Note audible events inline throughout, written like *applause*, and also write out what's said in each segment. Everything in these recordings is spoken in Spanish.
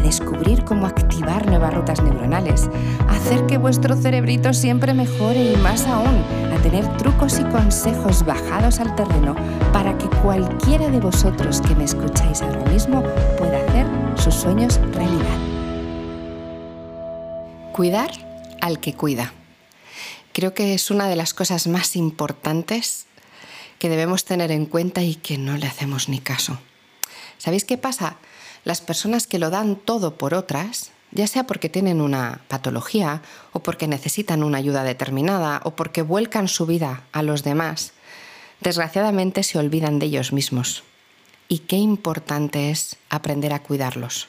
descubrir cómo activar nuevas rutas neuronales, hacer que vuestro cerebrito siempre mejore y más aún, a tener trucos y consejos bajados al terreno para que cualquiera de vosotros que me escucháis ahora mismo pueda hacer sus sueños realidad. Cuidar al que cuida. Creo que es una de las cosas más importantes que debemos tener en cuenta y que no le hacemos ni caso. ¿Sabéis qué pasa? Las personas que lo dan todo por otras, ya sea porque tienen una patología o porque necesitan una ayuda determinada o porque vuelcan su vida a los demás, desgraciadamente se olvidan de ellos mismos. Y qué importante es aprender a cuidarlos.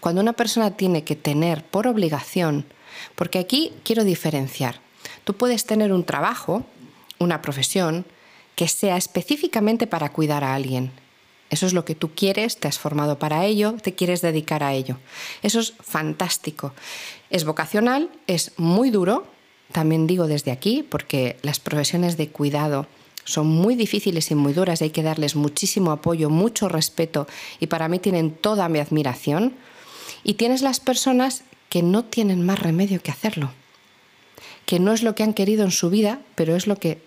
Cuando una persona tiene que tener por obligación, porque aquí quiero diferenciar, tú puedes tener un trabajo, una profesión, que sea específicamente para cuidar a alguien. Eso es lo que tú quieres, te has formado para ello, te quieres dedicar a ello. Eso es fantástico. Es vocacional, es muy duro, también digo desde aquí, porque las profesiones de cuidado son muy difíciles y muy duras, hay que darles muchísimo apoyo, mucho respeto y para mí tienen toda mi admiración. Y tienes las personas que no tienen más remedio que hacerlo, que no es lo que han querido en su vida, pero es lo que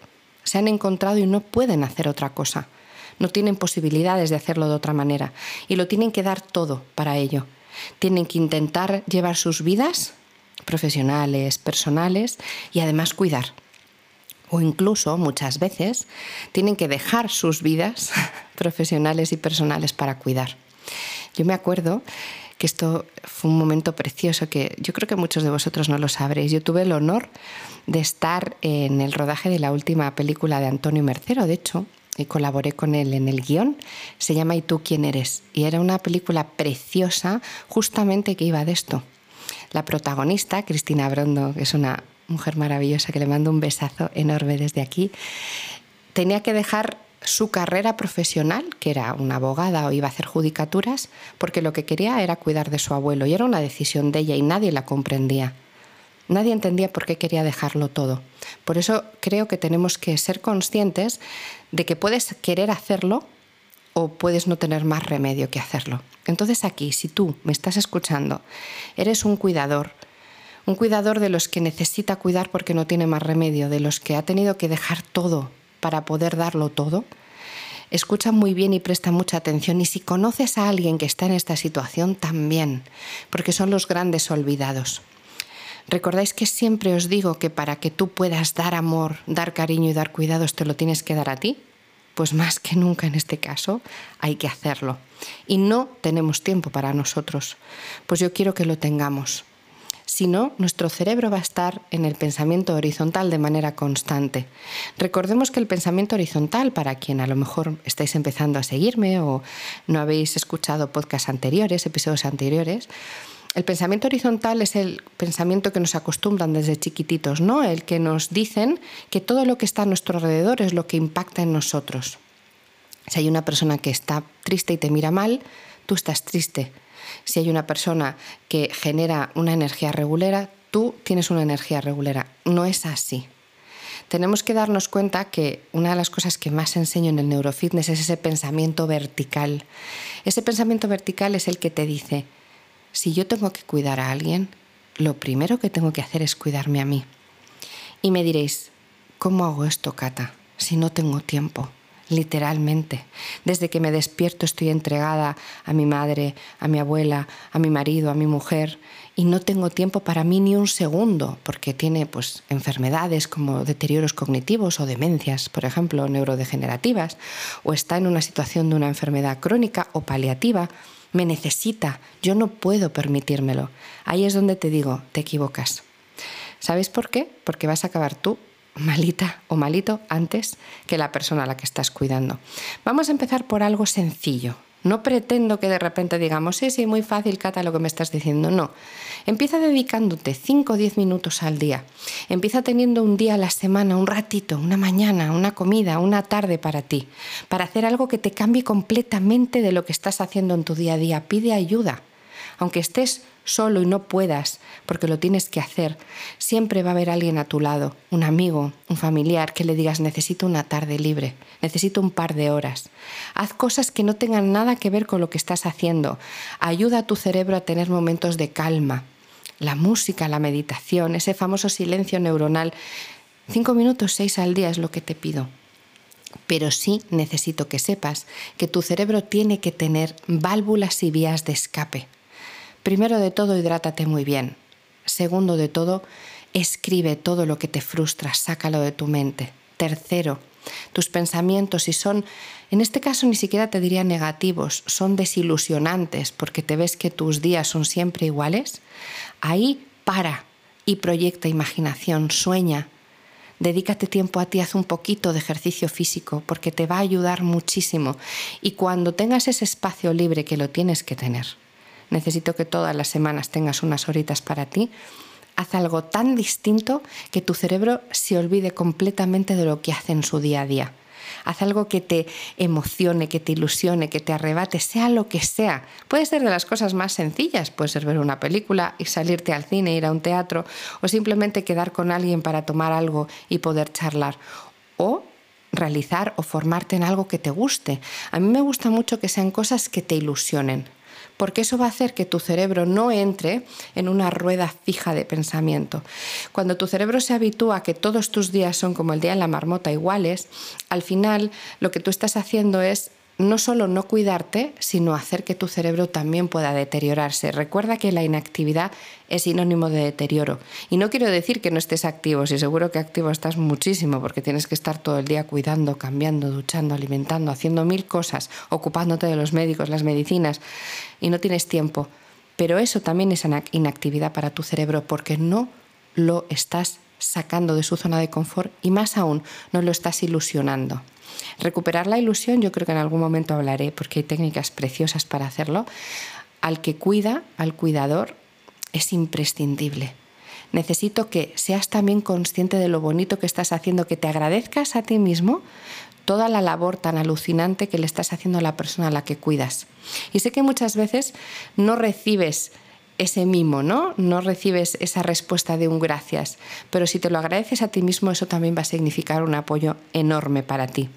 se han encontrado y no pueden hacer otra cosa. No tienen posibilidades de hacerlo de otra manera y lo tienen que dar todo para ello. Tienen que intentar llevar sus vidas profesionales, personales y además cuidar o incluso muchas veces tienen que dejar sus vidas *laughs* profesionales y personales para cuidar. Yo me acuerdo que esto fue un momento precioso que yo creo que muchos de vosotros no lo sabréis. Yo tuve el honor de estar en el rodaje de la última película de Antonio Mercero, de hecho, y colaboré con él en el guion. Se llama ¿Y tú quién eres? Y era una película preciosa justamente que iba de esto. La protagonista, Cristina Brondo, que es una mujer maravillosa que le mando un besazo enorme desde aquí, tenía que dejar su carrera profesional, que era una abogada o iba a hacer judicaturas, porque lo que quería era cuidar de su abuelo y era una decisión de ella y nadie la comprendía. Nadie entendía por qué quería dejarlo todo. Por eso creo que tenemos que ser conscientes de que puedes querer hacerlo o puedes no tener más remedio que hacerlo. Entonces aquí, si tú me estás escuchando, eres un cuidador, un cuidador de los que necesita cuidar porque no tiene más remedio, de los que ha tenido que dejar todo para poder darlo todo, escucha muy bien y presta mucha atención. Y si conoces a alguien que está en esta situación, también, porque son los grandes olvidados. Recordáis que siempre os digo que para que tú puedas dar amor, dar cariño y dar cuidados, te lo tienes que dar a ti. Pues más que nunca en este caso hay que hacerlo. Y no tenemos tiempo para nosotros. Pues yo quiero que lo tengamos. Si no, nuestro cerebro va a estar en el pensamiento horizontal de manera constante. Recordemos que el pensamiento horizontal, para quien a lo mejor estáis empezando a seguirme o no habéis escuchado podcasts anteriores, episodios anteriores, el pensamiento horizontal es el pensamiento que nos acostumbran desde chiquititos, ¿no? El que nos dicen que todo lo que está a nuestro alrededor es lo que impacta en nosotros. Si hay una persona que está triste y te mira mal, tú estás triste si hay una persona que genera una energía regulera, tú tienes una energía regulera. No es así. Tenemos que darnos cuenta que una de las cosas que más enseño en el neurofitness es ese pensamiento vertical. Ese pensamiento vertical es el que te dice, si yo tengo que cuidar a alguien, lo primero que tengo que hacer es cuidarme a mí. Y me diréis, ¿cómo hago esto, Cata, si no tengo tiempo? literalmente. Desde que me despierto estoy entregada a mi madre, a mi abuela, a mi marido, a mi mujer y no tengo tiempo para mí ni un segundo porque tiene pues enfermedades como deterioros cognitivos o demencias, por ejemplo, neurodegenerativas o está en una situación de una enfermedad crónica o paliativa, me necesita, yo no puedo permitírmelo. Ahí es donde te digo, te equivocas. ¿Sabes por qué? Porque vas a acabar tú malita o malito antes que la persona a la que estás cuidando. Vamos a empezar por algo sencillo. No pretendo que de repente digamos, sí, sí, muy fácil, Cata, lo que me estás diciendo. No. Empieza dedicándote 5 o 10 minutos al día. Empieza teniendo un día a la semana, un ratito, una mañana, una comida, una tarde para ti, para hacer algo que te cambie completamente de lo que estás haciendo en tu día a día. Pide ayuda. Aunque estés solo y no puedas, porque lo tienes que hacer, siempre va a haber alguien a tu lado, un amigo, un familiar, que le digas necesito una tarde libre, necesito un par de horas. Haz cosas que no tengan nada que ver con lo que estás haciendo. Ayuda a tu cerebro a tener momentos de calma. La música, la meditación, ese famoso silencio neuronal. Cinco minutos, seis al día es lo que te pido. Pero sí necesito que sepas que tu cerebro tiene que tener válvulas y vías de escape. Primero de todo, hidrátate muy bien. Segundo de todo, escribe todo lo que te frustra, sácalo de tu mente. Tercero, tus pensamientos, si son, en este caso ni siquiera te diría negativos, son desilusionantes porque te ves que tus días son siempre iguales, ahí para y proyecta imaginación, sueña. Dedícate tiempo a ti, haz un poquito de ejercicio físico porque te va a ayudar muchísimo. Y cuando tengas ese espacio libre que lo tienes que tener, necesito que todas las semanas tengas unas horitas para ti, haz algo tan distinto que tu cerebro se olvide completamente de lo que hace en su día a día. Haz algo que te emocione, que te ilusione, que te arrebate, sea lo que sea. Puede ser de las cosas más sencillas, puede ser ver una película y salirte al cine, ir a un teatro o simplemente quedar con alguien para tomar algo y poder charlar. O realizar o formarte en algo que te guste. A mí me gusta mucho que sean cosas que te ilusionen, porque eso va a hacer que tu cerebro no entre en una rueda fija de pensamiento. Cuando tu cerebro se habitúa a que todos tus días son como el día en la marmota iguales, al final lo que tú estás haciendo es no solo no cuidarte, sino hacer que tu cerebro también pueda deteriorarse. Recuerda que la inactividad es sinónimo de deterioro. Y no quiero decir que no estés activo, si seguro que activo estás muchísimo, porque tienes que estar todo el día cuidando, cambiando, duchando, alimentando, haciendo mil cosas, ocupándote de los médicos, las medicinas, y no tienes tiempo. Pero eso también es inactividad para tu cerebro, porque no lo estás sacando de su zona de confort y más aún no lo estás ilusionando. Recuperar la ilusión, yo creo que en algún momento hablaré, porque hay técnicas preciosas para hacerlo. Al que cuida, al cuidador, es imprescindible. Necesito que seas también consciente de lo bonito que estás haciendo, que te agradezcas a ti mismo toda la labor tan alucinante que le estás haciendo a la persona a la que cuidas. Y sé que muchas veces no recibes ese mimo, ¿no? No recibes esa respuesta de un gracias, pero si te lo agradeces a ti mismo, eso también va a significar un apoyo enorme para ti.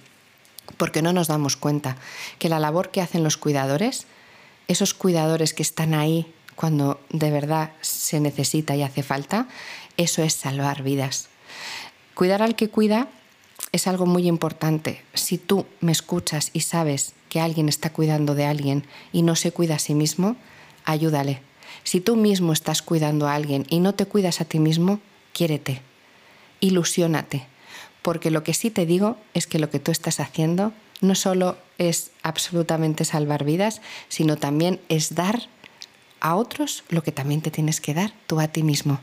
Porque no nos damos cuenta que la labor que hacen los cuidadores, esos cuidadores que están ahí cuando de verdad se necesita y hace falta, eso es salvar vidas. Cuidar al que cuida es algo muy importante. Si tú me escuchas y sabes que alguien está cuidando de alguien y no se cuida a sí mismo, ayúdale si tú mismo estás cuidando a alguien y no te cuidas a ti mismo, quiérete, ilusiónate, porque lo que sí te digo es que lo que tú estás haciendo no solo es absolutamente salvar vidas, sino también es dar a otros lo que también te tienes que dar tú a ti mismo.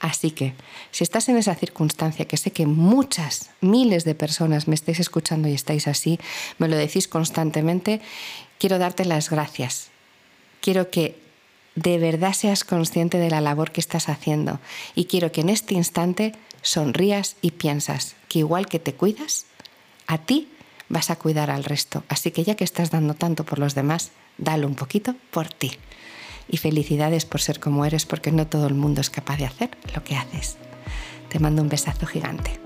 Así que, si estás en esa circunstancia, que sé que muchas, miles de personas me estáis escuchando y estáis así, me lo decís constantemente, quiero darte las gracias. Quiero que de verdad seas consciente de la labor que estás haciendo y quiero que en este instante sonrías y piensas que igual que te cuidas, a ti vas a cuidar al resto. Así que ya que estás dando tanto por los demás, dale un poquito por ti. Y felicidades por ser como eres porque no todo el mundo es capaz de hacer lo que haces. Te mando un besazo gigante.